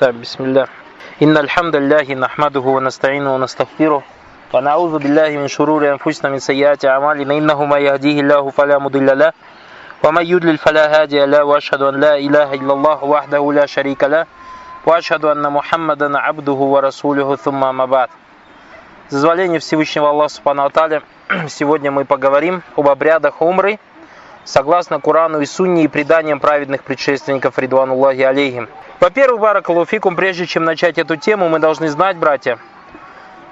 طيب بسم الله. إن الحمد لله نحمده ونستعينه ونستغفره ونعوذ بالله من شرور أنفسنا من سيئات أعمالنا. إنه ما يهديه الله فلا مضل له ومن يدلل فلا هادي له وأشهد أن لا إله إلا الله وحده لا شريك له وأشهد أن محمدا عبده ورسوله. ثم ما بعد. Зазволение Всевышнего Аллаха Субхану Аталя, сегодня мы поговорим об обрядах умры – согласно Курану и Сунне и преданиям праведных предшественников Ридвануллахи алейхим. Во-первых, Баракалуфикум, прежде чем начать эту тему, мы должны знать, братья,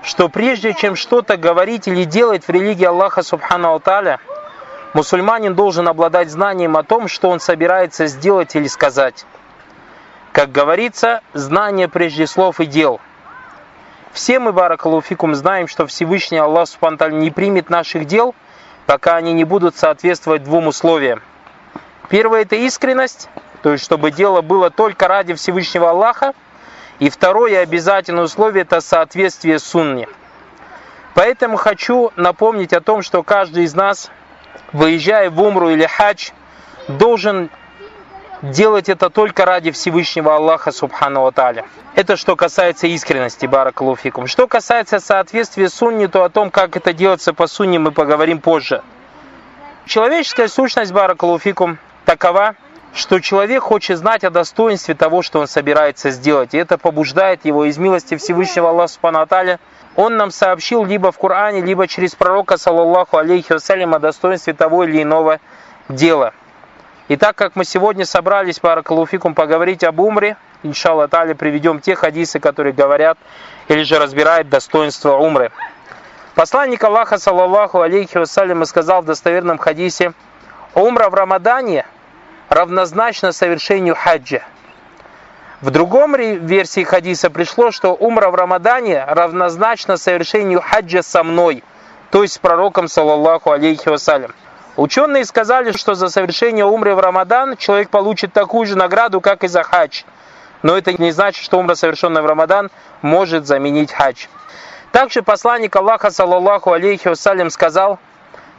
что прежде чем что-то говорить или делать в религии Аллаха Субхану Аталя, мусульманин должен обладать знанием о том, что он собирается сделать или сказать. Как говорится, знание прежде слов и дел – все мы, Баракалуфикум, знаем, что Всевышний Аллах Субтитры не примет наших дел, пока они не будут соответствовать двум условиям. Первое – это искренность, то есть чтобы дело было только ради Всевышнего Аллаха. И второе обязательное условие – это соответствие сунне. Поэтому хочу напомнить о том, что каждый из нас, выезжая в Умру или Хадж, должен делать это только ради Всевышнего Аллаха Субхану Аталя. Это что касается искренности, Баракалуфикум. Что касается соответствия сунни, то о том, как это делается по сунне, мы поговорим позже. Человеческая сущность, Баракалуфикум, такова, что человек хочет знать о достоинстве того, что он собирается сделать. И это побуждает его из милости Всевышнего Аллаха Субхану Аталя. Он нам сообщил либо в Коране, либо через пророка, саллаллаху алейхи вассалям, о достоинстве того или иного дела. И так как мы сегодня собрались, Баракалуфикум, поговорить об умре, иншаллах Тали, приведем те хадисы, которые говорят или же разбирают достоинство умры. Посланник Аллаха, саллаллаху алейхи вассалям, сказал в достоверном хадисе, умра в Рамадане равнозначно совершению хаджа. В другом версии хадиса пришло, что умра в Рамадане равнозначно совершению хаджа со мной, то есть с пророком, саллаллаху алейхи вассалям. Ученые сказали, что за совершение умры в Рамадан человек получит такую же награду, как и за хадж. Но это не значит, что умра, совершенная в Рамадан, может заменить хадж. Также посланник Аллаха, саллаллаху алейхи вассалям, сказал,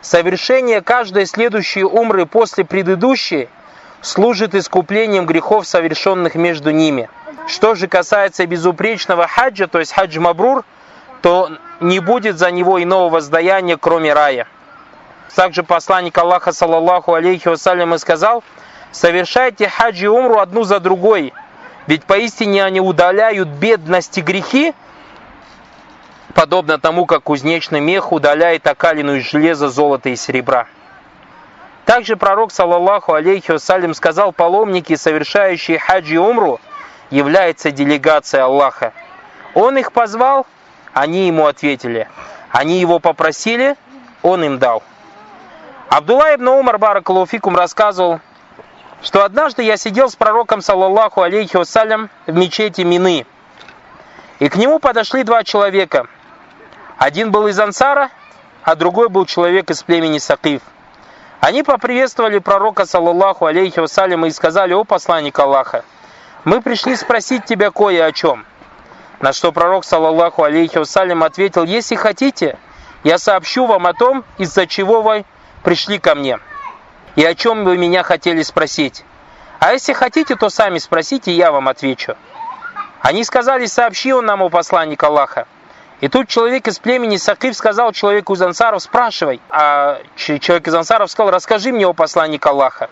совершение каждой следующей умры после предыдущей служит искуплением грехов, совершенных между ними. Что же касается безупречного хаджа, то есть хадж мабрур, то не будет за него иного воздаяния, кроме рая. Также посланник Аллаха, саллаллаху алейхи вассалям, сказал, совершайте хаджи умру одну за другой, ведь поистине они удаляют бедность и грехи, подобно тому, как кузнечный мех удаляет окалину из железа, золота и серебра. Также пророк, саллаллаху алейхи вассалям, сказал, паломники, совершающие хаджи умру, является делегацией Аллаха. Он их позвал, они ему ответили. Они его попросили, он им дал. Абдулла ибн Умар Баракалуфикум рассказывал, что однажды я сидел с пророком, саллаллаху алейхи вассалям, в мечети Мины. И к нему подошли два человека. Один был из Ансара, а другой был человек из племени Сакиф. Они поприветствовали пророка, саллаллаху алейхи вассалям, и сказали, о посланник Аллаха, мы пришли спросить тебя кое о чем. На что пророк, саллаллаху алейхи вассалям, ответил, если хотите, я сообщу вам о том, из-за чего вы пришли ко мне. И о чем вы меня хотели спросить? А если хотите, то сами спросите, я вам отвечу. Они сказали, сообщи он нам, о посланник Аллаха. И тут человек из племени Сакиф сказал человеку из Ансаров, спрашивай. А человек из Ансаров сказал, расскажи мне, о посланник Аллаха.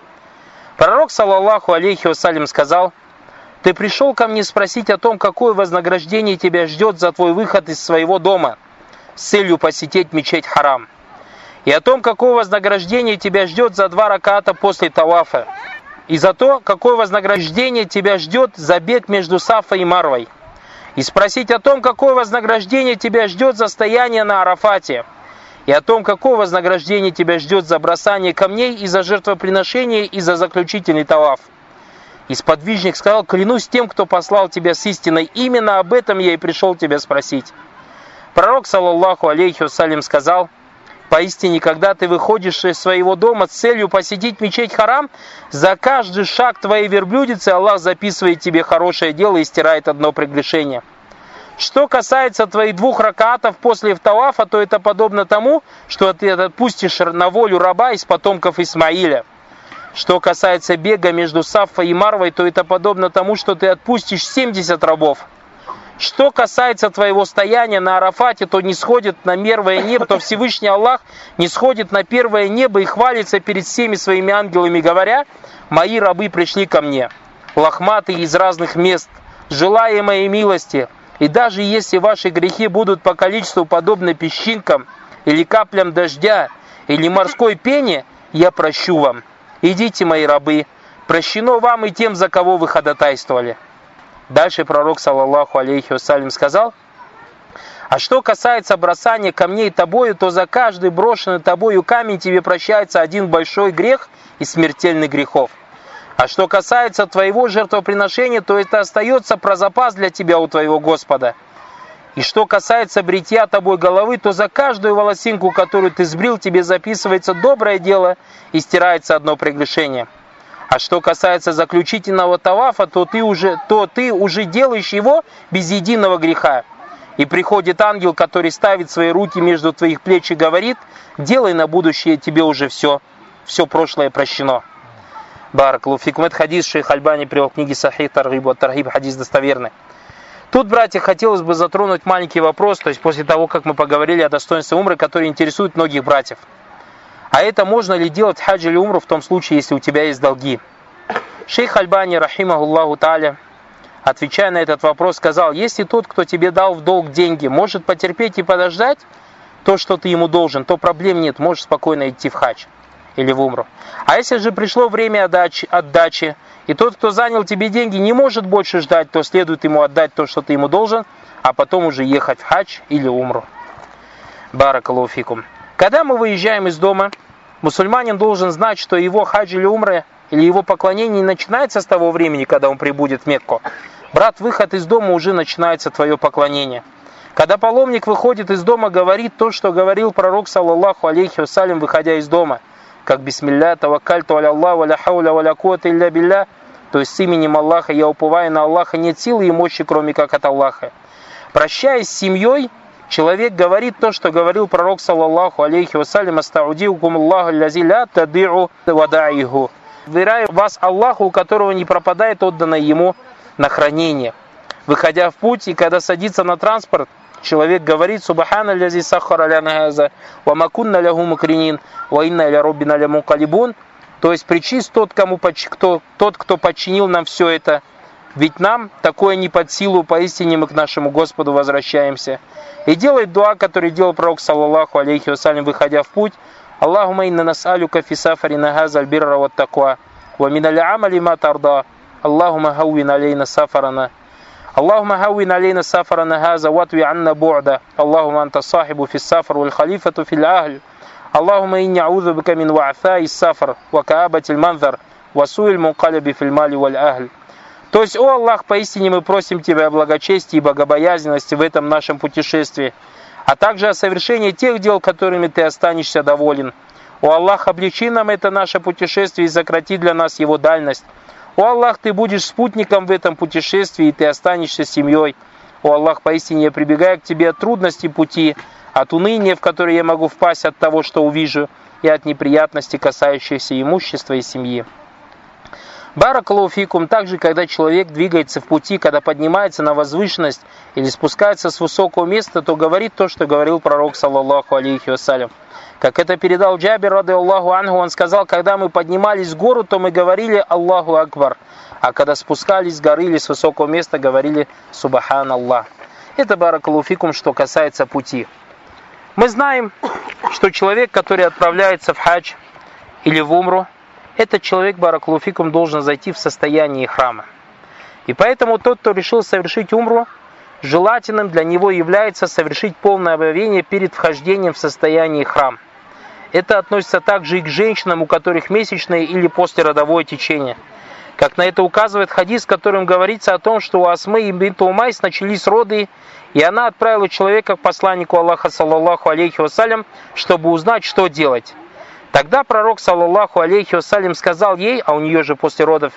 Пророк, саллаллаху алейхи вассалям, сказал, ты пришел ко мне спросить о том, какое вознаграждение тебя ждет за твой выход из своего дома с целью посетить мечеть Харам и о том, какое вознаграждение тебя ждет за два раката после тавафа, и за то, какое вознаграждение тебя ждет за бег между Сафой и Марвой, и спросить о том, какое вознаграждение тебя ждет за стояние на Арафате, и о том, какое вознаграждение тебя ждет за бросание камней и за жертвоприношение и за заключительный таваф. И сподвижник сказал, клянусь тем, кто послал тебя с истиной, именно об этом я и пришел тебя спросить. Пророк, саллаллаху алейхи вассалям, сказал – Поистине, когда ты выходишь из своего дома с целью посетить мечеть Харам, за каждый шаг твоей верблюдицы Аллах записывает тебе хорошее дело и стирает одно прегрешение. Что касается твоих двух ракатов после Тавафа, то это подобно тому, что ты отпустишь на волю раба из потомков Исмаиля. Что касается бега между Саффой и Марвой, то это подобно тому, что ты отпустишь 70 рабов. Что касается твоего стояния на Арафате, то не сходит на первое небо, то Всевышний Аллах не сходит на первое небо и хвалится перед всеми своими ангелами, говоря, «Мои рабы пришли ко мне, лохматые из разных мест, желая моей милости, и даже если ваши грехи будут по количеству подобны песчинкам, или каплям дождя, или морской пене, я прощу вам. Идите, мои рабы, прощено вам и тем, за кого вы ходатайствовали». Дальше пророк, саллаллаху алейхи вассалям, сказал, а что касается бросания камней тобою, то за каждый брошенный тобою камень тебе прощается один большой грех и смертельный грехов. А что касается твоего жертвоприношения, то это остается про запас для тебя у твоего Господа. И что касается бритья тобой головы, то за каждую волосинку, которую ты сбрил, тебе записывается доброе дело и стирается одно прегрешение. А что касается заключительного тавафа, то ты уже, то ты уже делаешь его без единого греха. И приходит ангел, который ставит свои руки между твоих плеч и говорит, делай на будущее тебе уже все, все прошлое прощено. Барак Луфикум. Это хадис шейх Альбани привел в книге Сахих Таргиб, Таргиб, хадис достоверный. Тут, братья, хотелось бы затронуть маленький вопрос, то есть после того, как мы поговорили о достоинстве умры, который интересует многих братьев. А это можно ли делать хадж или умру в том случае, если у тебя есть долги? Шейх Альбани, рахимахуллаху таля, отвечая на этот вопрос, сказал, если тот, кто тебе дал в долг деньги, может потерпеть и подождать то, что ты ему должен, то проблем нет, можешь спокойно идти в хадж или в умру. А если же пришло время отдачи, отдачи, и тот, кто занял тебе деньги, не может больше ждать, то следует ему отдать то, что ты ему должен, а потом уже ехать в хадж или умру. Баракалуфикум. Когда мы выезжаем из дома, мусульманин должен знать, что его хадж или умра, или его поклонение не начинается с того времени, когда он прибудет в Мекку. Брат, выход из дома уже начинается твое поклонение. Когда паломник выходит из дома, говорит то, что говорил пророк, саллаллаху алейхи вассалям, выходя из дома. Как бисмилля, таваккальту аля Аллах, валя хауля, валя куата илля билля. То есть с именем Аллаха я уповаю на Аллаха, нет силы и мощи, кроме как от Аллаха. Прощаясь с семьей, Человек говорит то, что говорил пророк, саллаллаху алейхи вассалям, астаудиукум Аллаху лязи ля тади'у вадаиху. Веряю вас Аллаху, у которого не пропадает отданное ему на хранение. Выходя в путь и когда садится на транспорт, человек говорит «Субхана лязи сахара ляна газа, ва макунна лягу макринин, ва инна ля роббина ля мукалибун». То есть причист тот, кому, кто, тот, кто подчинил нам все это, ведь нам такое не под силу, поистине мы к нашему Господу возвращаемся. И делает дуа, который делал пророк, саллаллаху алейхи вассалям, выходя в путь. Аллахума инна нас'алюка фи сафари нагаза аль-бирра ва таква, ва мин аль-амали ма тарда. Аллахума хауин алейна сафарана. اللهم هون علينا سفرنا هذا واتوي عنا بعده اللهم أنت الصاحب في السفر والخليفة في الأهل اللهم إني أعوذ بك من وعثاء السفر وكآبة المنظر وسوء المنقلب في المال والأهل то есть, о Аллах, поистине мы просим Тебя о благочестии и богобоязненности в этом нашем путешествии, а также о совершении тех дел, которыми Ты останешься доволен. О Аллах, облегчи нам это наше путешествие и сократи для нас его дальность. О Аллах, Ты будешь спутником в этом путешествии, и Ты останешься семьей. О Аллах, поистине я прибегаю к Тебе от трудностей пути, от уныния, в которое я могу впасть от того, что увижу, и от неприятностей, касающихся имущества и семьи. Баракалуфикум также, когда человек двигается в пути, когда поднимается на возвышенность или спускается с высокого места, то говорит то, что говорил пророк, саллаллаху алейхи вассалям. Как это передал Джабир, рады Аллаху Ангу, он сказал, когда мы поднимались в гору, то мы говорили Аллаху Акбар, а когда спускались с горы или с высокого места, говорили Субхан Аллах. Это баракалуфикум, что касается пути. Мы знаем, что человек, который отправляется в хадж или в умру, этот человек, бараклуфикум, должен зайти в состояние храма. И поэтому тот, кто решил совершить умру, желательным для него является совершить полное омовение перед вхождением в состояние храм. Это относится также и к женщинам, у которых месячное или послеродовое течение. Как на это указывает хадис, в котором говорится о том, что у Асмы и Бинту Умайс начались роды, и она отправила человека к посланнику Аллаха, саллаллаху алейхи вассалям, чтобы узнать, что делать. Тогда пророк, саллаллаху алейхи вассалям, сказал ей, а у нее же после родов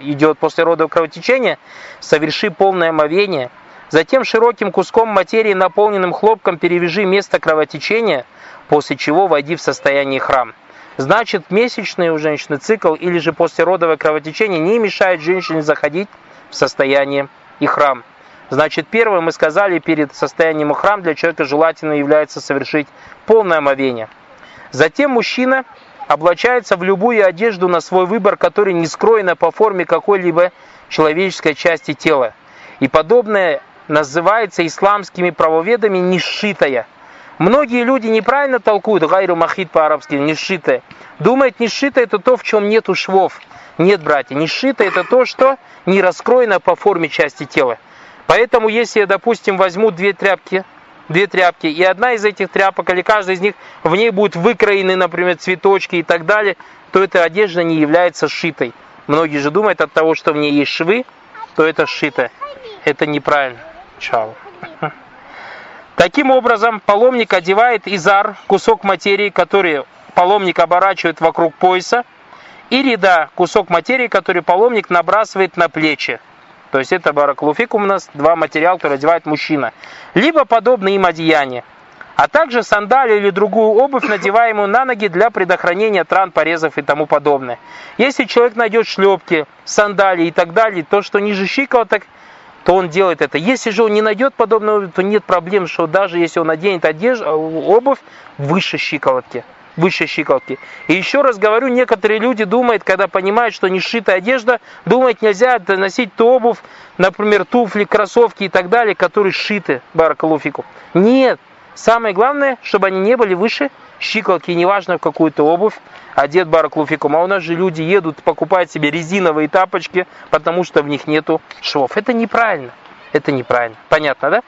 идет после родов кровотечение, соверши полное омовение, затем широким куском материи, наполненным хлопком, перевяжи место кровотечения, после чего войди в состояние храм. значит месячный у женщины цикл или же послеродовое кровотечение не мешает женщине заходить в состояние ихрам. Значит, первое мы сказали, перед состоянием ихрам для человека желательно является совершить полное омовение. Затем мужчина облачается в любую одежду на свой выбор, которая не скроена по форме какой-либо человеческой части тела. И подобное называется исламскими правоведами нешитая. Многие люди неправильно толкуют гайру махид по-арабски, нешитая. Думают, нешитая это то, в чем нету швов. Нет, братья, нешитая это то, что не раскроено по форме части тела. Поэтому, если я, допустим, возьму две тряпки, две тряпки, и одна из этих тряпок, или каждая из них, в ней будут выкроены, например, цветочки и так далее, то эта одежда не является сшитой. Многие же думают от того, что в ней есть швы, то это сшито. Это неправильно. Чао. Таким образом, паломник одевает изар, кусок материи, который паломник оборачивает вокруг пояса, и ряда, кусок материи, который паломник набрасывает на плечи. То есть это баракулуфикум у нас два материала, которые одевает мужчина. Либо подобные им одеяния. А также сандали или другую обувь, надеваемую на ноги для предохранения тран, порезов и тому подобное. Если человек найдет шлепки, сандали и так далее, то, что ниже щиколоток, то он делает это. Если же он не найдет подобную обувь, то нет проблем, что даже если он наденет одежду, обувь выше щиколотки выше щиколотки. И еще раз говорю, некоторые люди думают, когда понимают, что не сшитая одежда, думают, нельзя носить ту обувь, например, туфли, кроссовки и так далее, которые сшиты баракалуфику. Нет. Самое главное, чтобы они не были выше щиколотки, неважно в какую-то обувь, одет бараклуфикум. А у нас же люди едут, покупают себе резиновые тапочки, потому что в них нету швов. Это неправильно. Это неправильно. Понятно, да?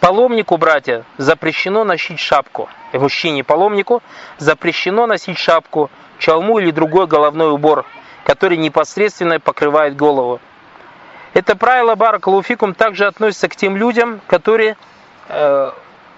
Паломнику, братья, запрещено носить шапку. Мужчине-паломнику запрещено носить шапку, чалму или другой головной убор, который непосредственно покрывает голову. Это правило Баракалуфикум также относится к тем людям, которые э,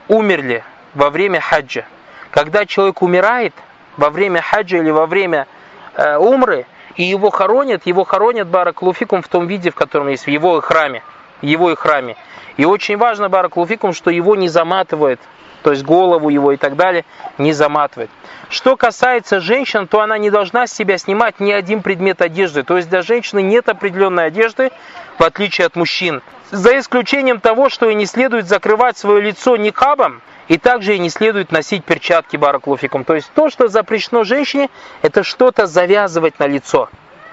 умерли во время хаджа. Когда человек умирает во время хаджа или во время э, умры, и его хоронят, его хоронят Баракалуфикум в том виде, в котором есть, в его храме. Его храме. И очень важно, Баракулуфикум, что его не заматывает, то есть голову его и так далее, не заматывает. Что касается женщин, то она не должна с себя снимать ни один предмет одежды. То есть для женщины нет определенной одежды, в отличие от мужчин. За исключением того, что ей не следует закрывать свое лицо никабом, и также ей не следует носить перчатки бараклуфиком. То есть то, что запрещено женщине, это что-то завязывать на лицо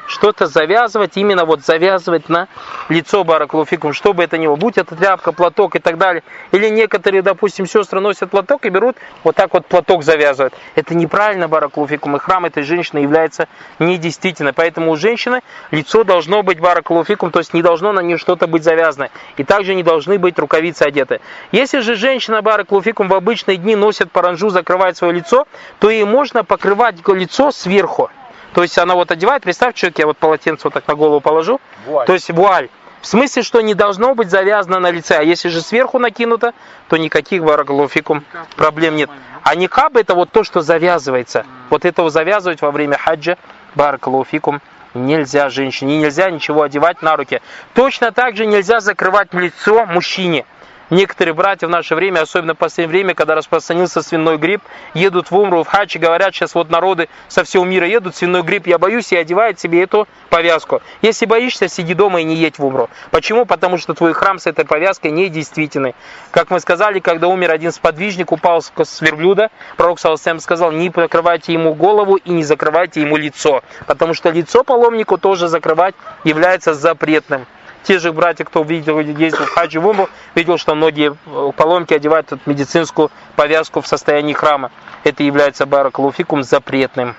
что-то завязывать, именно вот завязывать на лицо бараклуфикум, чтобы это не было, будь это тряпка, платок и так далее. Или некоторые, допустим, сестры носят платок и берут, вот так вот платок завязывают. Это неправильно бараклуфикум, и храм этой женщины является недействительным. Поэтому у женщины лицо должно быть бараклуфикум, то есть не должно на нее что-то быть завязано. И также не должны быть рукавицы одеты. Если же женщина бараклуфикум в обычные дни носит паранжу, закрывает свое лицо, то ей можно покрывать лицо сверху. То есть она вот одевает, представь, человек, я вот полотенце вот так на голову положу. Вуаль. То есть вуаль. В смысле, что не должно быть завязано на лице. А если же сверху накинуто, то никаких барагалуфикум проблем нет. А никаб это вот то, что завязывается. Вот этого завязывать во время хаджа барагалуфикум нельзя женщине. Нельзя ничего одевать на руки. Точно так же нельзя закрывать лицо мужчине. Некоторые братья в наше время, особенно в последнее время, когда распространился свиной грипп, едут в Умру, в Хачи, говорят, сейчас вот народы со всего мира едут, свиной грипп, я боюсь, и одевают себе эту повязку. Если боишься, сиди дома и не едь в Умру. Почему? Потому что твой храм с этой повязкой недействительный. Как мы сказали, когда умер один сподвижник, упал с верблюда, пророк Саласем сказал, не покрывайте ему голову и не закрывайте ему лицо. Потому что лицо паломнику тоже закрывать является запретным те же братья, кто видел, ездил в хаджи в умру, видел, что многие э, паломники одевают эту медицинскую повязку в состоянии храма. Это является баракалуфикум запретным.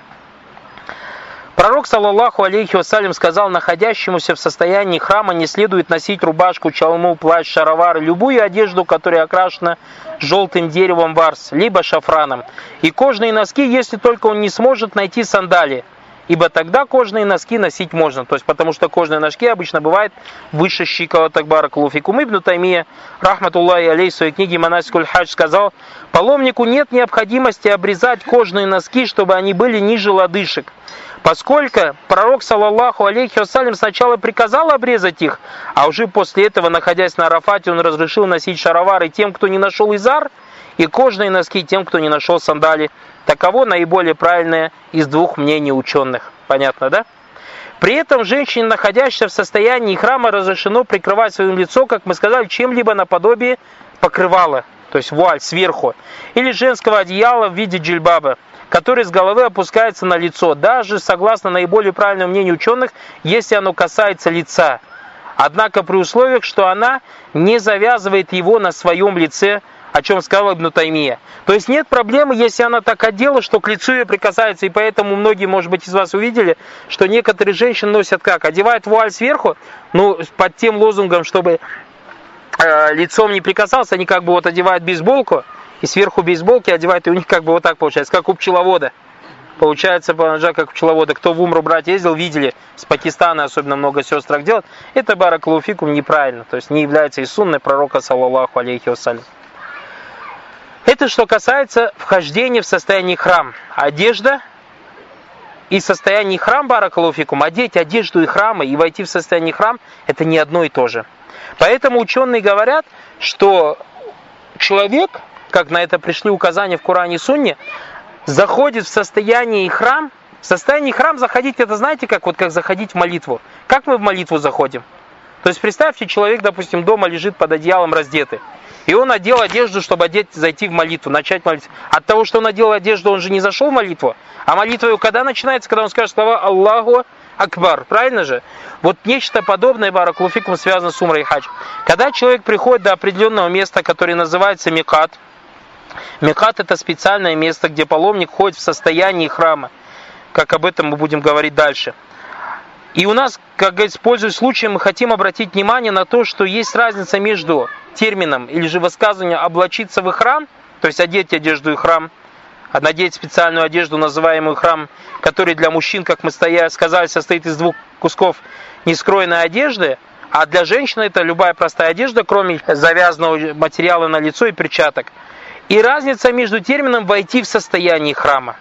Пророк, саллаллаху алейхи вассалям, сказал, находящемуся в состоянии храма не следует носить рубашку, чалму, плащ, шаровар, любую одежду, которая окрашена желтым деревом варс, либо шафраном. И кожные носки, если только он не сможет найти сандалии ибо тогда кожные носки носить можно. То есть, потому что кожные носки обычно бывают выше щиколоток баракулуфикум. Ибн Таймия, рахматуллахи алей, в своей книге Манасикуль Хадж сказал, паломнику нет необходимости обрезать кожные носки, чтобы они были ниже лодыжек. Поскольку пророк, саллаллаху алейхи вассалям, сначала приказал обрезать их, а уже после этого, находясь на Арафате, он разрешил носить шаровары тем, кто не нашел изар, и кожные носки тем, кто не нашел сандали. Таково наиболее правильное из двух мнений ученых. Понятно, да? При этом женщине, находящейся в состоянии храма, разрешено прикрывать свое лицо, как мы сказали, чем-либо наподобие покрывала, то есть вуаль сверху, или женского одеяла в виде джильбаба, который с головы опускается на лицо, даже согласно наиболее правильному мнению ученых, если оно касается лица. Однако при условиях, что она не завязывает его на своем лице, о чем сказал Ибн Таймия. То есть нет проблемы, если она так одела, что к лицу ее прикасается, и поэтому многие, может быть, из вас увидели, что некоторые женщины носят как? Одевают вуаль сверху, ну, под тем лозунгом, чтобы э, лицом не прикасался, они как бы вот одевают бейсболку, и сверху бейсболки одевают, и у них как бы вот так получается, как у пчеловода. Получается, как у пчеловода. Кто в Умру брать ездил, видели, с Пакистана особенно много сестр делают. Это баракалуфикум неправильно, то есть не является и сунной пророка, саллаллаху алейхи вассалям. Это что касается вхождения в состояние храм. Одежда и состояние храм баракалуфикум, одеть одежду и храма и войти в состояние храм, это не одно и то же. Поэтому ученые говорят, что человек, как на это пришли указания в Коране и Сунне, заходит в состояние храм. В состоянии храм заходить, это знаете, как вот как заходить в молитву. Как мы в молитву заходим? То есть представьте, человек, допустим, дома лежит под одеялом раздетый. И он одел одежду, чтобы одеть, зайти в молитву, начать молиться. От того, что он одел одежду, он же не зашел в молитву. А молитва когда начинается? Когда он скажет слова Аллаху Акбар. Правильно же? Вот нечто подобное, Баракулуфикум, связано с Умрой и Хадж. Когда человек приходит до определенного места, которое называется Микат, Микат это специальное место, где паломник ходит в состоянии храма. Как об этом мы будем говорить дальше. И у нас, как говорится, пользуясь случаем, мы хотим обратить внимание на то, что есть разница между термином или же высказыванием «облачиться в храм», то есть одеть одежду и храм, надеть специальную одежду, называемую храм, который для мужчин, как мы сказали, состоит из двух кусков нескроенной одежды, а для женщины это любая простая одежда, кроме завязанного материала на лицо и перчаток. И разница между термином «войти в состояние храма»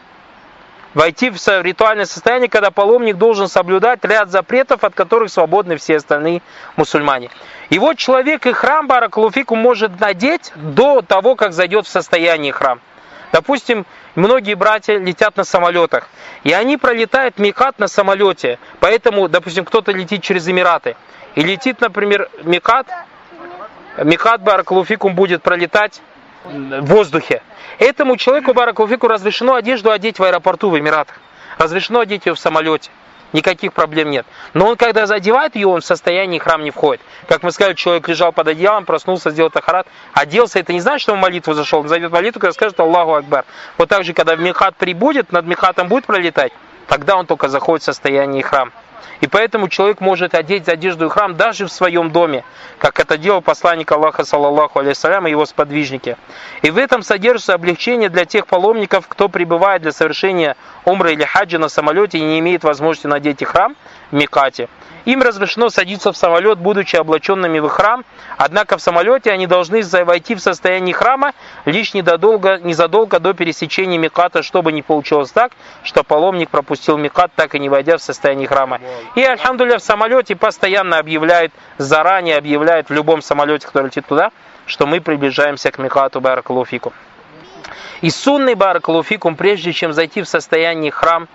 войти в ритуальное состояние, когда паломник должен соблюдать ряд запретов, от которых свободны все остальные мусульмане. И вот человек и храм Баракалуфику может надеть до того, как зайдет в состояние храм. Допустим, многие братья летят на самолетах, и они пролетают Микат на самолете. Поэтому, допустим, кто-то летит через Эмираты, и летит, например, Микат, Микат Баракалуфикум будет пролетать в воздухе. Этому человеку, Баракулфику, разрешено одежду одеть в аэропорту в Эмиратах. Разрешено одеть ее в самолете. Никаких проблем нет. Но он, когда задевает ее, он в состоянии храм не входит. Как мы сказали, человек лежал под одеялом, проснулся, сделал тахарат, оделся. Это не значит, что он в молитву зашел. Он зайдет в молитву, когда скажет Аллаху Акбар. Вот так же, когда в Мехат прибудет, над Мехатом будет пролетать, тогда он только заходит в состояние храм. И поэтому человек может одеть одежду и храм даже в своем доме, как это делал посланник Аллаха, саллаллаху алейсалям, и его сподвижники. И в этом содержится облегчение для тех паломников, кто прибывает для совершения умры или хаджа на самолете и не имеет возможности надеть и храм в Микате. Им разрешено садиться в самолет, будучи облаченными в храм, однако в самолете они должны войти в состояние храма лишь незадолго, незадолго до пересечения Миката, чтобы не получилось так, что паломник пропустил Микат, так и не войдя в состояние храма. И, альхамдуля, в самолете постоянно объявляют, заранее объявляют в любом самолете, который летит туда, что мы приближаемся к Микату Баракалуфику. И сунный Баракалуфикум, прежде чем зайти в состояние храм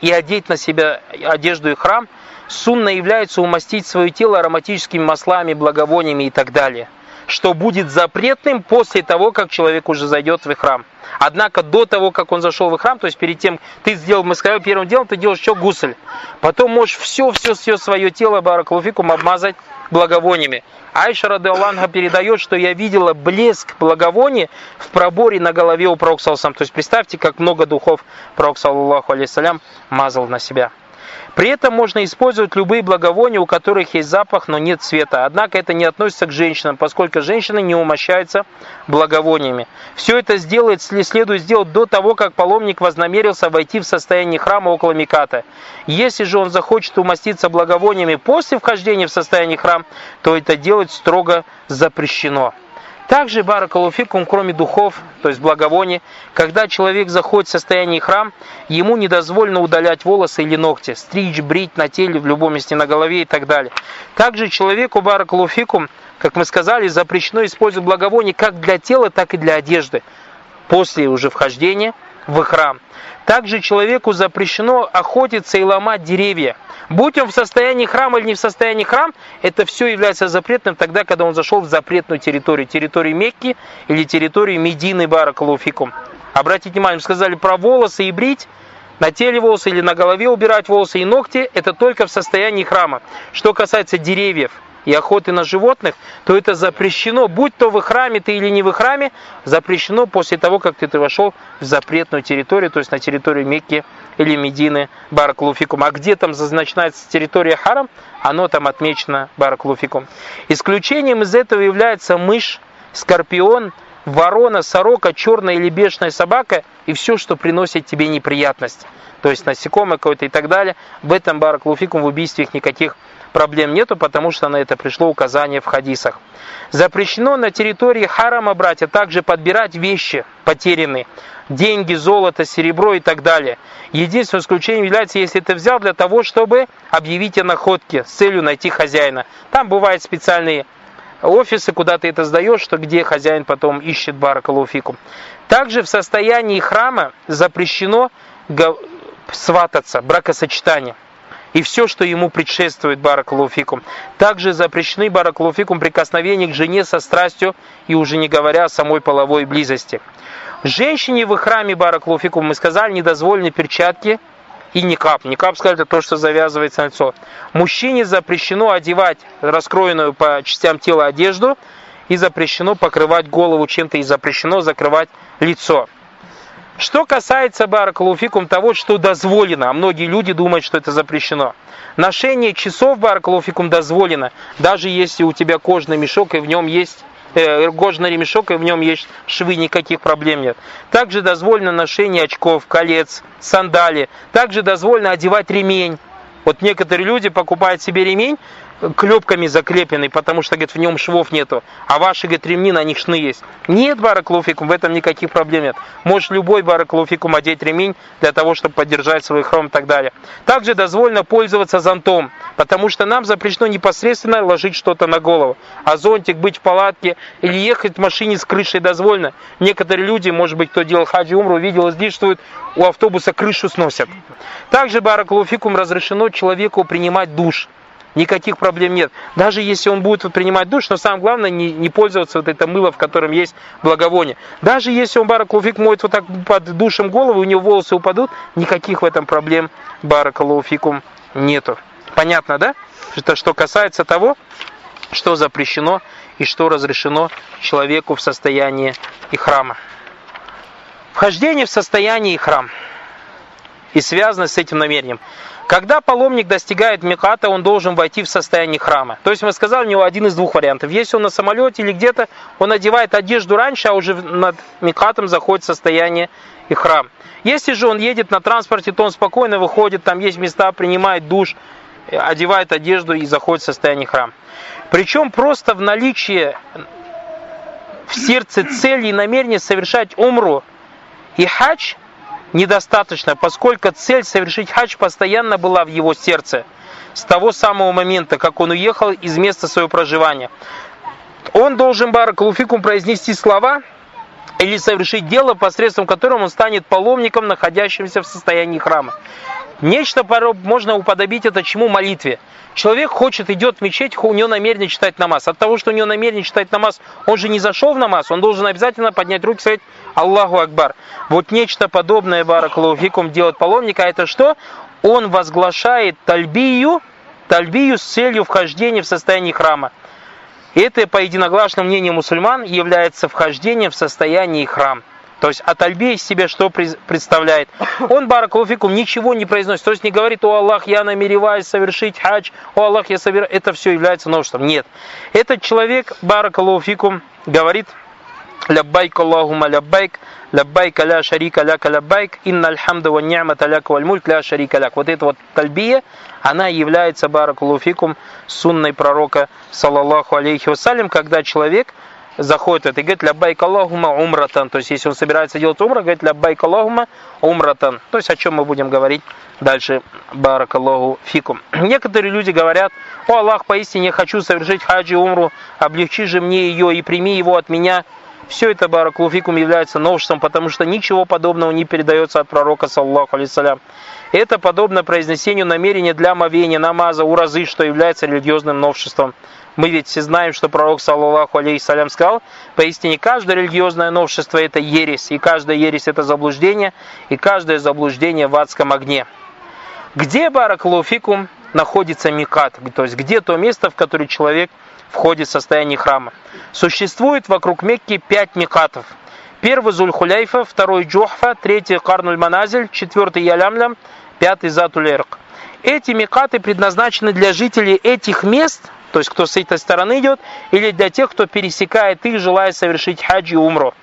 и одеть на себя одежду и храм – Сунна является умастить свое тело ароматическими маслами, благовониями и так далее, что будет запретным после того, как человек уже зайдет в храм. Однако до того, как он зашел в храм, то есть перед тем, ты сделал, мы сказали, первым делом ты делаешь что? Гусль. Потом можешь все-все-все свое тело, баракалуфикум, обмазать благовониями. Айша Радеоланга передает, что я видела блеск благовония в проборе на голове у Пророка То есть представьте, как много духов Пророк Саллаху мазал на себя. При этом можно использовать любые благовония, у которых есть запах, но нет цвета. Однако это не относится к женщинам, поскольку женщины не умощаются благовониями. Все это сделает, следует сделать до того, как паломник вознамерился войти в состояние храма около Миката. Если же он захочет умаститься благовониями после вхождения в состояние храма, то это делать строго запрещено. Также баракалуфикум, кроме духов, то есть благовоний, когда человек заходит в состояние храм, ему не дозволено удалять волосы или ногти, стричь, брить на теле, в любом месте на голове и так далее. Также человеку баракалуфикум, как мы сказали, запрещено использовать благовоние как для тела, так и для одежды. после уже вхождения в храм. Также человеку запрещено охотиться и ломать деревья. Будь он в состоянии храма или не в состоянии храм, это все является запретным тогда, когда он зашел в запретную территорию, территорию Мекки или территорию Медины Баракалуфикум. Обратите внимание, мы сказали про волосы и брить, на теле волосы или на голове убирать волосы и ногти, это только в состоянии храма. Что касается деревьев, и охоты на животных, то это запрещено, будь то в храме ты или не в храме, запрещено после того, как ты, ты вошел в запретную территорию, то есть на территорию Мекки или Медины, Бараклуфикум. А где там начинается территория Харам, оно там отмечено Бараклуфикум. Исключением из этого является мышь, скорпион, ворона, сорока, черная или бешеная собака и все, что приносит тебе неприятность. То есть насекомое какое-то и так далее. В этом Бараклуфикум в убийстве их никаких проблем нету, потому что на это пришло указание в хадисах. Запрещено на территории харама брать, а также подбирать вещи потерянные, деньги, золото, серебро и так далее. Единственным исключением является, если ты взял для того, чтобы объявить о находке с целью найти хозяина. Там бывают специальные офисы, куда ты это сдаешь, что где хозяин потом ищет баракалуфику. Также в состоянии храма запрещено свататься, бракосочетание и все, что ему предшествует баракалуфикум. Также запрещены баракалуфикум прикосновения к жене со страстью и уже не говоря о самой половой близости. Женщине в храме баракалуфикум, мы сказали, не дозволены перчатки и никап. Никап, сказали, это то, что завязывается на лицо. Мужчине запрещено одевать раскроенную по частям тела одежду и запрещено покрывать голову чем-то и запрещено закрывать лицо. Что касается баракалуфикум того, что дозволено, а многие люди думают, что это запрещено. Ношение часов баракалуфикум дозволено, даже если у тебя кожный мешок и в нем есть э, кожный ремешок и в нем есть швы, никаких проблем нет. Также дозволено ношение очков, колец, сандали. Также дозволено одевать ремень. Вот некоторые люди покупают себе ремень, клепками закрепленный, потому что, говорит, в нем швов нету, а ваши, говорит, ремни на них шны есть. Нет бараклуфикум, в этом никаких проблем нет. Можешь любой бараклуфикум одеть ремень для того, чтобы поддержать свой хром и так далее. Также дозволено пользоваться зонтом, потому что нам запрещено непосредственно ложить что-то на голову. А зонтик быть в палатке или ехать в машине с крышей дозволено. Некоторые люди, может быть, кто делал хаджи умру, видел, что у автобуса крышу сносят. Также бараклуфикум разрешено человеку принимать душ. Никаких проблем нет. Даже если он будет вот принимать душ, но самое главное не, не пользоваться вот это мыло, в котором есть благовоние. Даже если он баракалуфик моет вот так под душем голову, у него волосы упадут, никаких в этом проблем баракалуфикум нету. Понятно, да? Это что касается того, что запрещено и что разрешено человеку в состоянии и храма. Вхождение в состояние и храм и связано с этим намерением. Когда паломник достигает Миката, он должен войти в состояние храма. То есть мы сказали, у него один из двух вариантов. Если он на самолете или где-то, он одевает одежду раньше, а уже над Микатом заходит в состояние и храм. Если же он едет на транспорте, то он спокойно выходит, там есть места, принимает душ, одевает одежду и заходит в состояние храм. Причем просто в наличии в сердце цели и намерения совершать умру и хадж – недостаточно, поскольку цель совершить хадж постоянно была в его сердце с того самого момента, как он уехал из места своего проживания. Он должен Баракалуфикум произнести слова или совершить дело, посредством которого он станет паломником, находящимся в состоянии храма. Нечто можно уподобить это чему молитве. Человек хочет, идет в мечеть, у него намерение читать намаз. От того, что у него намерение читать намаз, он же не зашел в намаз, он должен обязательно поднять руки и сказать Аллаху Акбар. Вот нечто подобное Баракалуфикум делает паломника, это что? Он возглашает тальбию, тальбию с целью вхождения в состояние храма. Это, по единогласному мнению мусульман, является вхождением в состояние храм. То есть от Альби из себя что представляет? Он, баракалуфикум, ничего не произносит. То есть не говорит, о Аллах, я намереваюсь совершить хадж, о Аллах, я собираюсь. Это все является множеством. Нет. Этот человек, баракалуфикум, говорит, ляббайк Аллахума ляббайк, ляббайк ля шарика ляка ляббайк, инна альхамда ва ни'мата ляка валь мульк ля. Вот эта вот тальбия, она является баракалуфикум сунной пророка, саллаллаху алейхи вассалям, когда человек заходит это и говорит ляббайк Аллахума умратан. То есть, если он собирается делать умра, говорит ляббайк Аллахума умратан. То есть, о чем мы будем говорить дальше. Барак Аллаху фикум. Некоторые люди говорят, о Аллах, поистине хочу совершить хаджи умру, облегчи же мне ее и прими его от меня Все это, баракулуфикум, является новшеством, потому что ничего подобного не передается от пророка, саллаху алейсалям. Это подобно произнесению намерения для мовения, намаза, уразы, что является религиозным новшеством. Мы ведь все знаем, что пророк, саллаху алейхиссалям, сказал, поистине каждое религиозное новшество это ересь, и каждая ересь это заблуждение, и каждое заблуждение в адском огне. Где, баракулуфикум, находится микат, то есть где то место, в которое человек входит в состояние храма. Существует вокруг Мекки пять микатов. Первый Зульхуляйфа, второй Джохфа, третий Карнуль Маназель, четвертый Ялямлям, пятый Затулерк. Эти микаты предназначены для жителей этих мест, то есть кто с этой стороны идет, или для тех, кто пересекает их, желая совершить хаджи и умру.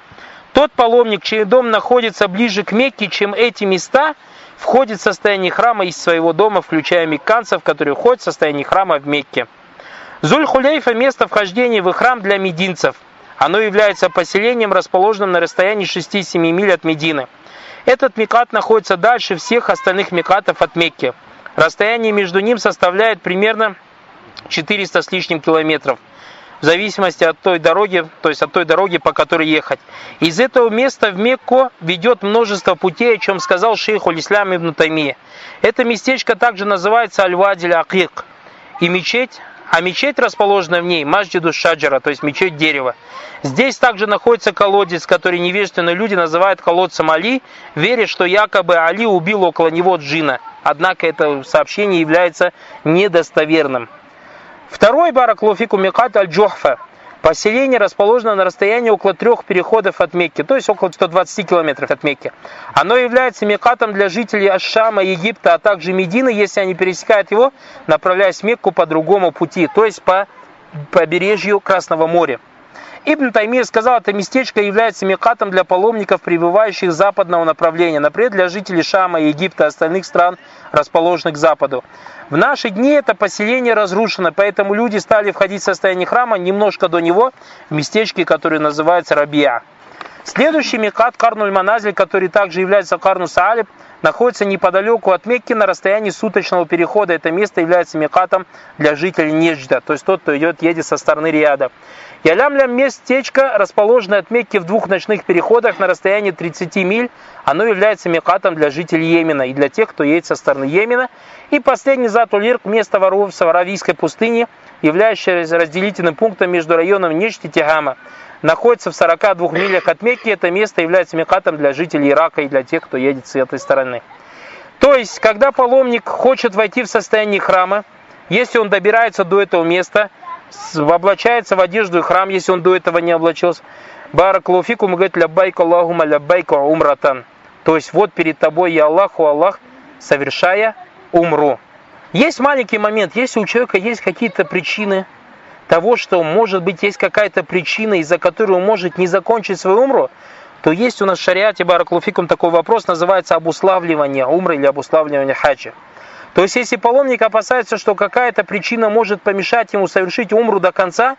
Тот паломник, чей дом находится ближе к Мекке, чем эти места, входит в состояние храма из своего дома, включая мекканцев, которые входят в состояние храма в Мекке. Зуль-Хулейфа – место вхождения в храм для мединцев. Оно является поселением, расположенным на расстоянии 6-7 миль от Медины. Этот мекат находится дальше всех остальных мекатов от Мекки. Расстояние между ним составляет примерно 400 с лишним километров в зависимости от той дороги, то есть от той дороги, по которой ехать. Из этого места в Мекку ведет множество путей, о чем сказал шейх Улислам ибн Таймия. Это местечко также называется Аль-Вадиль Акик. И мечеть, а мечеть, расположенная в ней, Маджиду Шаджара, то есть мечеть дерева. Здесь также находится колодец, который невежественные люди называют колодцем Али, веря, что якобы Али убил около него джина. Однако это сообщение является недостоверным. Второй бараклуфику Микат аль-Джохфа. Поселение расположено на расстоянии около трех переходов от Мекки, то есть около 120 километров от Мекки. Оно является мекатом для жителей Ашшама, Египта, а также Медины, если они пересекают его, направляясь в Мекку по другому пути, то есть по побережью Красного моря. Ибн Таймир сказал, это местечко является мекатом для паломников, прибывающих с западного направления, например, для жителей Шама, Египта и остальных стран, расположенных к западу. В наши дни это поселение разрушено, поэтому люди стали входить в состояние храма немножко до него, в местечке, которое называется Рабия. Следующий мекат Карнуль Маназель, который также является Карну Саалиб, находится неподалеку от Мекки на расстоянии суточного перехода. Это место является мекатом для жителей Неджда, то есть тот, кто идет, едет со стороны Риада. Ялямлям местечко, расположенное от Мекки в двух ночных переходах на расстоянии 30 миль, оно является мекатом для жителей Йемена и для тех, кто едет со стороны Йемена. И последний Затулирк, место воров в Саваравийской пустыне, являющееся разделительным пунктом между районом Нечт и Тегама. Находится в 42 милях от Мекки, это место является мекатом для жителей Ирака и для тех, кто едет с этой стороны. То есть, когда паломник хочет войти в состояние храма, если он добирается до этого места – облачается в одежду и храм, если он до этого не облачился. Баракулуфикум говорит, ляббайка Аллахума ляббайка умратан. То есть вот перед тобой я Аллаху, Аллах, совершая умру. Есть маленький момент, если у человека есть какие-то причины того, что может быть есть какая-то причина, из-за которой он может не закончить свою умру, то есть у нас в шариате Баракулуфикум такой вопрос, называется обуславливание умры или обуславливание хаджа. То есть, если паломник опасается, что какая-то причина может помешать ему совершить умру до конца,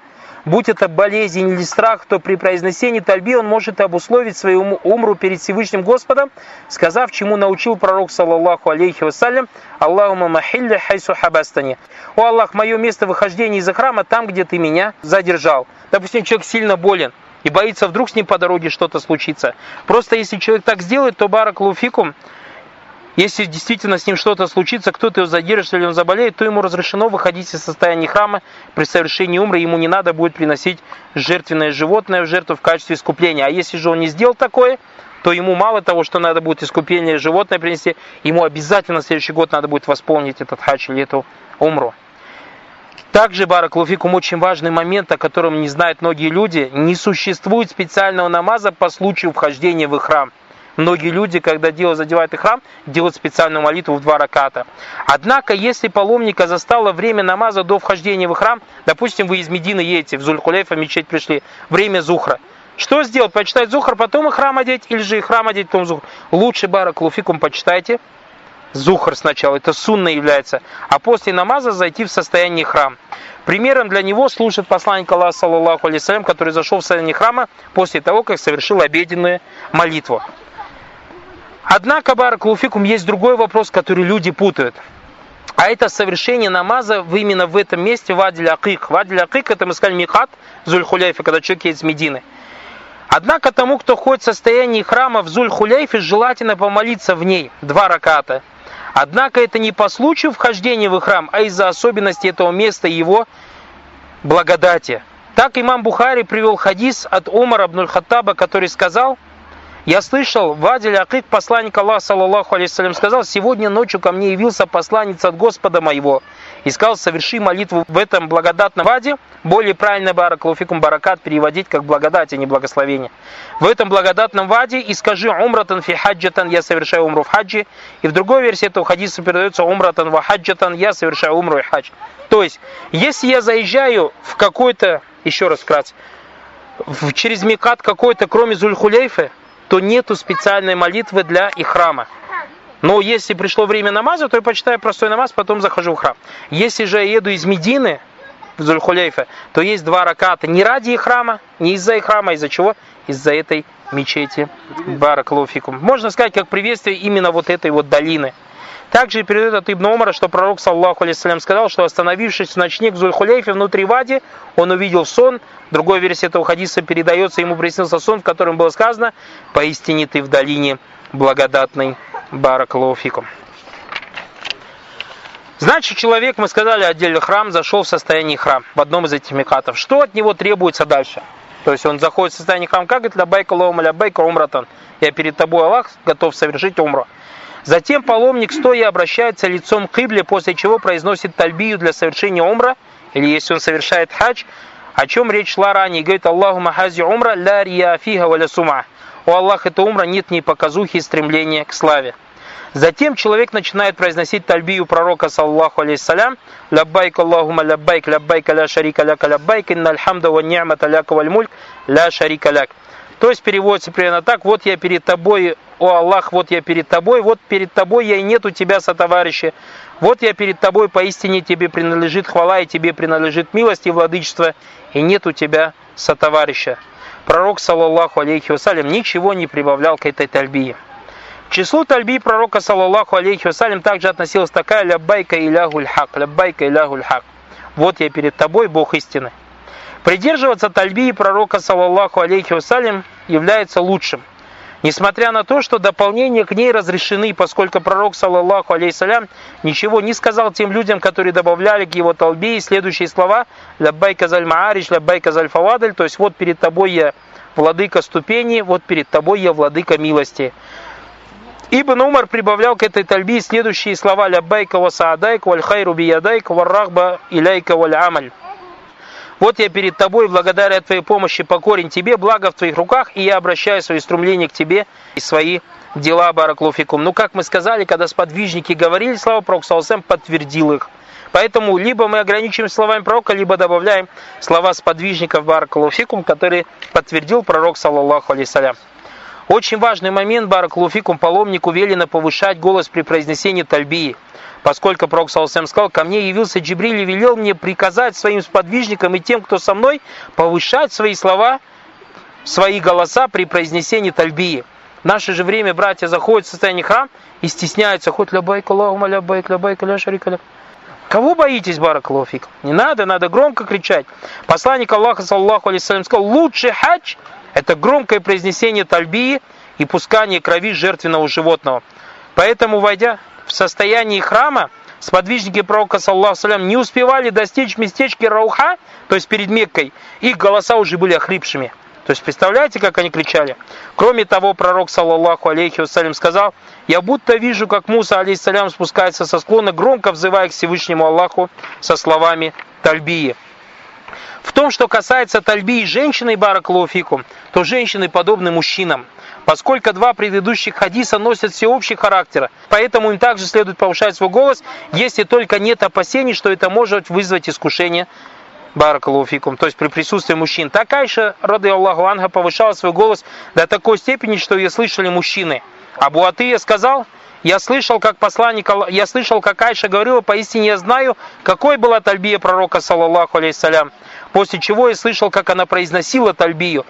будь это болезнь или страх, то при произнесении тальби он может обусловить свою умру перед Всевышним Господом, сказав, чему научил пророк, саллаллаху алейхи вассалям, Аллахума махилля хайсу хабастани. О Аллах, мое место выхождения из храма там, где ты меня задержал. Допустим, человек сильно болен и боится, вдруг с ним по дороге что-то случится. Просто если человек так сделает, то барак луфикум, если действительно с ним что-то случится, кто-то его задержит или он заболеет, то ему разрешено выходить из состояния храма при совершении умры, ему не надо будет приносить жертвенное животное в жертву в качестве искупления. А если же он не сделал такое, то ему мало того, что надо будет искупление животное принести, ему обязательно в следующий год надо будет восполнить этот хадж или эту умру. Также, Барак Луфикум, очень важный момент, о котором не знают многие люди, не существует специального намаза по случаю вхождения в храм. Многие люди, когда дело задевает их храм, делают специальную молитву в два раката. Однако, если паломника застало время намаза до вхождения в храм, допустим, вы из Медины едете, в Зулькулейфа мечеть пришли, время Зухра, что сделать? Почитать Зухр, потом и храм одеть, или же и храм одеть, потом Зухр? Лучше Барак Луфикум почитайте, Зухр сначала, это сунна является, а после намаза зайти в состояние храм. Примером для него служит посланник Аллаха, саллаллаху алейсалям, который зашел в состояние храма после того, как совершил обеденную молитву. Однако, Баракулуфикум, есть другой вопрос, который люди путают. А это совершение намаза в именно в этом месте Вадиль Акик. Вадиль Акик, это мы сказали Михат Зульхуляйфа, когда человек едет с Медины. Однако тому, кто ходит в состоянии храма в Зуль-Хуляйфе, желательно помолиться в ней, два раката. Однако это не по случаю вхождения в храм, а из-за особенностей этого места и его благодати. Так имам Бухари привел хадис от Умара Абнуль Хаттаба, который сказал, я слышал, Вадиль Акик, посланник Аллаха, саллаллаху алейхиссалям, сказал, сегодня ночью ко мне явился посланец от Господа моего и сказал, соверши молитву в этом благодатном ваде, более правильно баракалуфикум баракат переводить как благодать, а не благословение. В этом благодатном ваде и скажи умратан фи хаджатан, я совершаю умру в хаджи. И в другой версии этого хадиса передается умратан ва хаджатан, я совершаю умру и хадж. То есть, если я заезжаю в какой-то, еще раз вкратце, через Микат какой-то, кроме Зульхулейфы, то нету специальной молитвы для их храма. Но если пришло время намаза, то я почитаю простой намаз, потом захожу в храм. Если же я еду из Медины в Зульхулейфе, то есть два раката не ради их храма, не из-за их храма, а из-за чего? Из-за этой мечети Бараклофикум. Можно сказать, как приветствие именно вот этой вот долины. Также передает от Ибн Умара, что пророк, саллаху алейсалям, сказал, что остановившись в ночник в Зульхулейфе внутри Вади, он увидел сон. Другой версии этого хадиса передается, ему приснился сон, в котором было сказано, «Поистине ты в долине благодатной بارك الله فيكم». Значит, человек, мы сказали, одел ихрам, зашел в состояние ихрам, в одном из этих микатов. Что от него требуется дальше? То есть он заходит в состояние ихрам, как это لبيك اللهم لبيك عمرة. Я перед тобой, Аллах, готов совершить умру. Затем паломник стоя обращается лицом к кибле, после чего произносит тальбию для совершения умра, или если он совершает хадж, о чем речь шла ранее, говорит اللهم هذه عمرة لا رياء فيها ولا سمعة. У Аллаха это умра, нет ни показухи и стремления к славе. Затем человек начинает произносить тальбию пророка, صلى الله عليه وسلم, «لبيك اللهم لبيك، لبيك لا شريك لك لبيك، إن الحمد والنعمة لك والملك، لا شريك لك». То есть переводится примерно так, вот я перед тобой, о Аллах, вот я перед тобой, вот перед тобой я и нет у тебя сотоварища. Вот я перед тобой, поистине тебе принадлежит хвала, и тебе принадлежит милость и владычество, и нет у тебя сотоварища. Пророк, саллаллаху алейхи вассалям, ничего не прибавлял к этой тальбии. К числу тальби пророка, саллаллаху алейхи вассалям, также относилась такая ляббайка илягуль хак, ляббайка илягуль хак. Вот я перед тобой, Бог истины. Придерживаться тальбии пророка, саллаллаху алейхи вассалям, является лучшим. Несмотря на то, что дополнения к ней разрешены, поскольку пророк, саллаллаху алейхиссалям, ничего не сказал тем людям, которые добавляли к его толбе следующие слова «Ляббайка заль маариш, ляббайка заль фавадль», то есть «Вот перед тобой я владыка ступени, вот перед тобой я владыка милости». Ибн Умар прибавлял к этой тальбе следующие слова «Ляббайка ва саадайк, валь хайру биядайк, варрахба иляйка валь амаль». Вот я перед тобой, благодаря твоей помощи, покорен тебе, благо в твоих руках, и я обращаю свои стремления к тебе и свои дела, бараклуфикум. Ну, как мы сказали, когда сподвижники говорили слова пророк Саусам, подтвердил их. Поэтому либо мы ограничиваем словами пророка, либо добавляем слова сподвижников бараклуфикум, которые подтвердил пророк, саллаллаху алейсалям. Очень важный момент, бараклуфикум, паломнику велено повышать голос при произнесении тальбии поскольку Пророк Саласам сказал, ко мне явился Джибриль и велел мне приказать своим сподвижникам и тем, кто со мной, повышать свои слова, свои голоса при произнесении тальбии. В наше же время братья заходят в состояние храм и стесняются, хоть лябайк Аллахума лябайк, лябайк, ля шарика Кого боитесь, баракалуфик? Не надо, надо громко кричать. Посланник Аллаха, саллаху алейсалям, сказал, лучший хадж – это громкое произнесение тальбии и пускание крови жертвенного животного. Поэтому, войдя в состоянии храма, сподвижники пророка, саллаху не успевали достичь местечки Рауха, то есть перед Меккой, их голоса уже были охрипшими. То есть представляете, как они кричали? Кроме того, пророк, саллаллаху алейхи вассалям, сказал, «Я будто вижу, как Муса, алейхиссалям, спускается со склона, громко взывая к Всевышнему Аллаху со словами Тальбии». В том, что касается Тальбии женщины, баракалуфикум, то женщины подобны мужчинам – поскольку два предыдущих хадиса носят всеобщий характер, поэтому им также следует повышать свой голос, если только нет опасений, что это может вызвать искушение Баракалуфикум, то есть при присутствии мужчин. Так Айша, рады Аллаху Анха, повышала свой голос до такой степени, что ее слышали мужчины. Абу Атыя сказал, я слышал, как посланник, я слышал, как Айша говорила, поистине я знаю, какой была тальбия пророка, саллаллаху алейхиссалям. После чего я слышал, как она произносила тальбию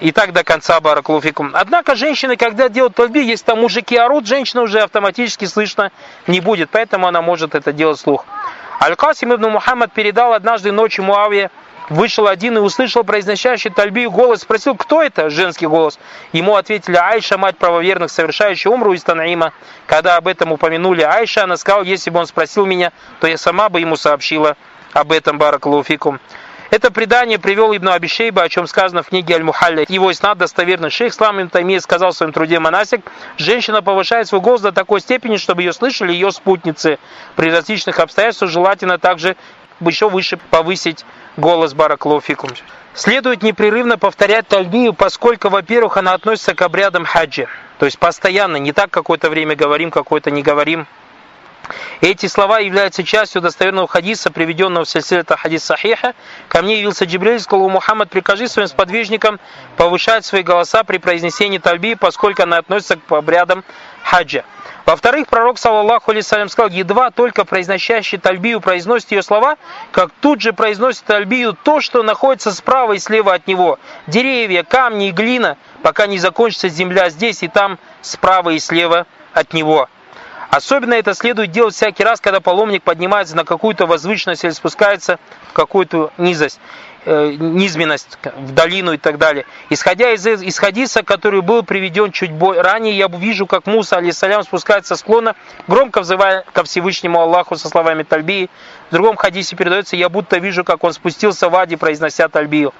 и так до конца бараклуфикум. Однако женщины, когда делают тальби, если там мужики орут, женщина уже автоматически слышно не будет, поэтому она может это делать слух. Аль-Касим ибн Мухаммад передал однажды ночью Муаве, вышел один и услышал произносящий тальбию голос, спросил, кто это, женский голос. Ему ответили, Айша, мать правоверных, совершающая умру из Танаима. Когда об этом упомянули Айша, она сказала, если бы он спросил меня, то я сама бы ему сообщила об этом, Баракалуфикум. Это предание привел Ибн Абишейба, о чем сказано в книге Аль-Мухалля. Его иснад достоверный шейх Слам Ибн Таймия сказал в своем труде Монасик, женщина повышает свой голос до такой степени, чтобы ее слышали ее спутницы. При различных обстоятельствах желательно также еще выше повысить голос Бараклофикум. Следует непрерывно повторять тальбию, поскольку, во-первых, она относится к обрядам хаджи. То есть постоянно, не так какое-то время говорим, какое-то не говорим. Эти слова являются частью достоверного хадиса, приведенного в сельсилета хадис Сахиха. Ко мне явился Джибриль, сказал, Мухаммад, прикажи своим сподвижникам повышать свои голоса при произнесении тальби, поскольку она относится к обрядам хаджа. Во-вторых, пророк, саллаллаху алейсалям, сказал, едва только произносящий тальбию произносит ее слова, как тут же произносит тальбию то, что находится справа и слева от него. Деревья, камни и глина, пока не закончится земля здесь и там, справа и слева от него. Особенно это следует делать всякий раз, когда паломник поднимается на какую-то возвышенность или спускается в какую-то низость э, низменность в долину и так далее. Исходя из, из хадиса, который был приведен чуть ранее, я вижу, как Муса, алейсалям, спускается со склона, громко взывая ко Всевышнему Аллаху со словами Тальбии. В другом хадисе передается, я будто вижу, как он спустился в Ади, произнося Тальбию.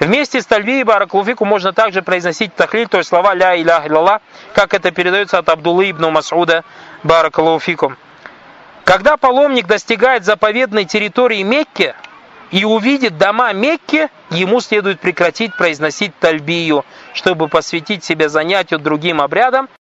Вместе с Тальбией Бараклуфику можно также произносить Тахлиль, то есть слова Ля Илях Илlallah, как это передается от Абдуллы ибн Масуда Баракалуфикум. Когда паломник достигает заповедной территории Мекки, и увидит дома Мекки, ему следует прекратить произносить тальбию, чтобы посвятить себя занятию другим обрядам,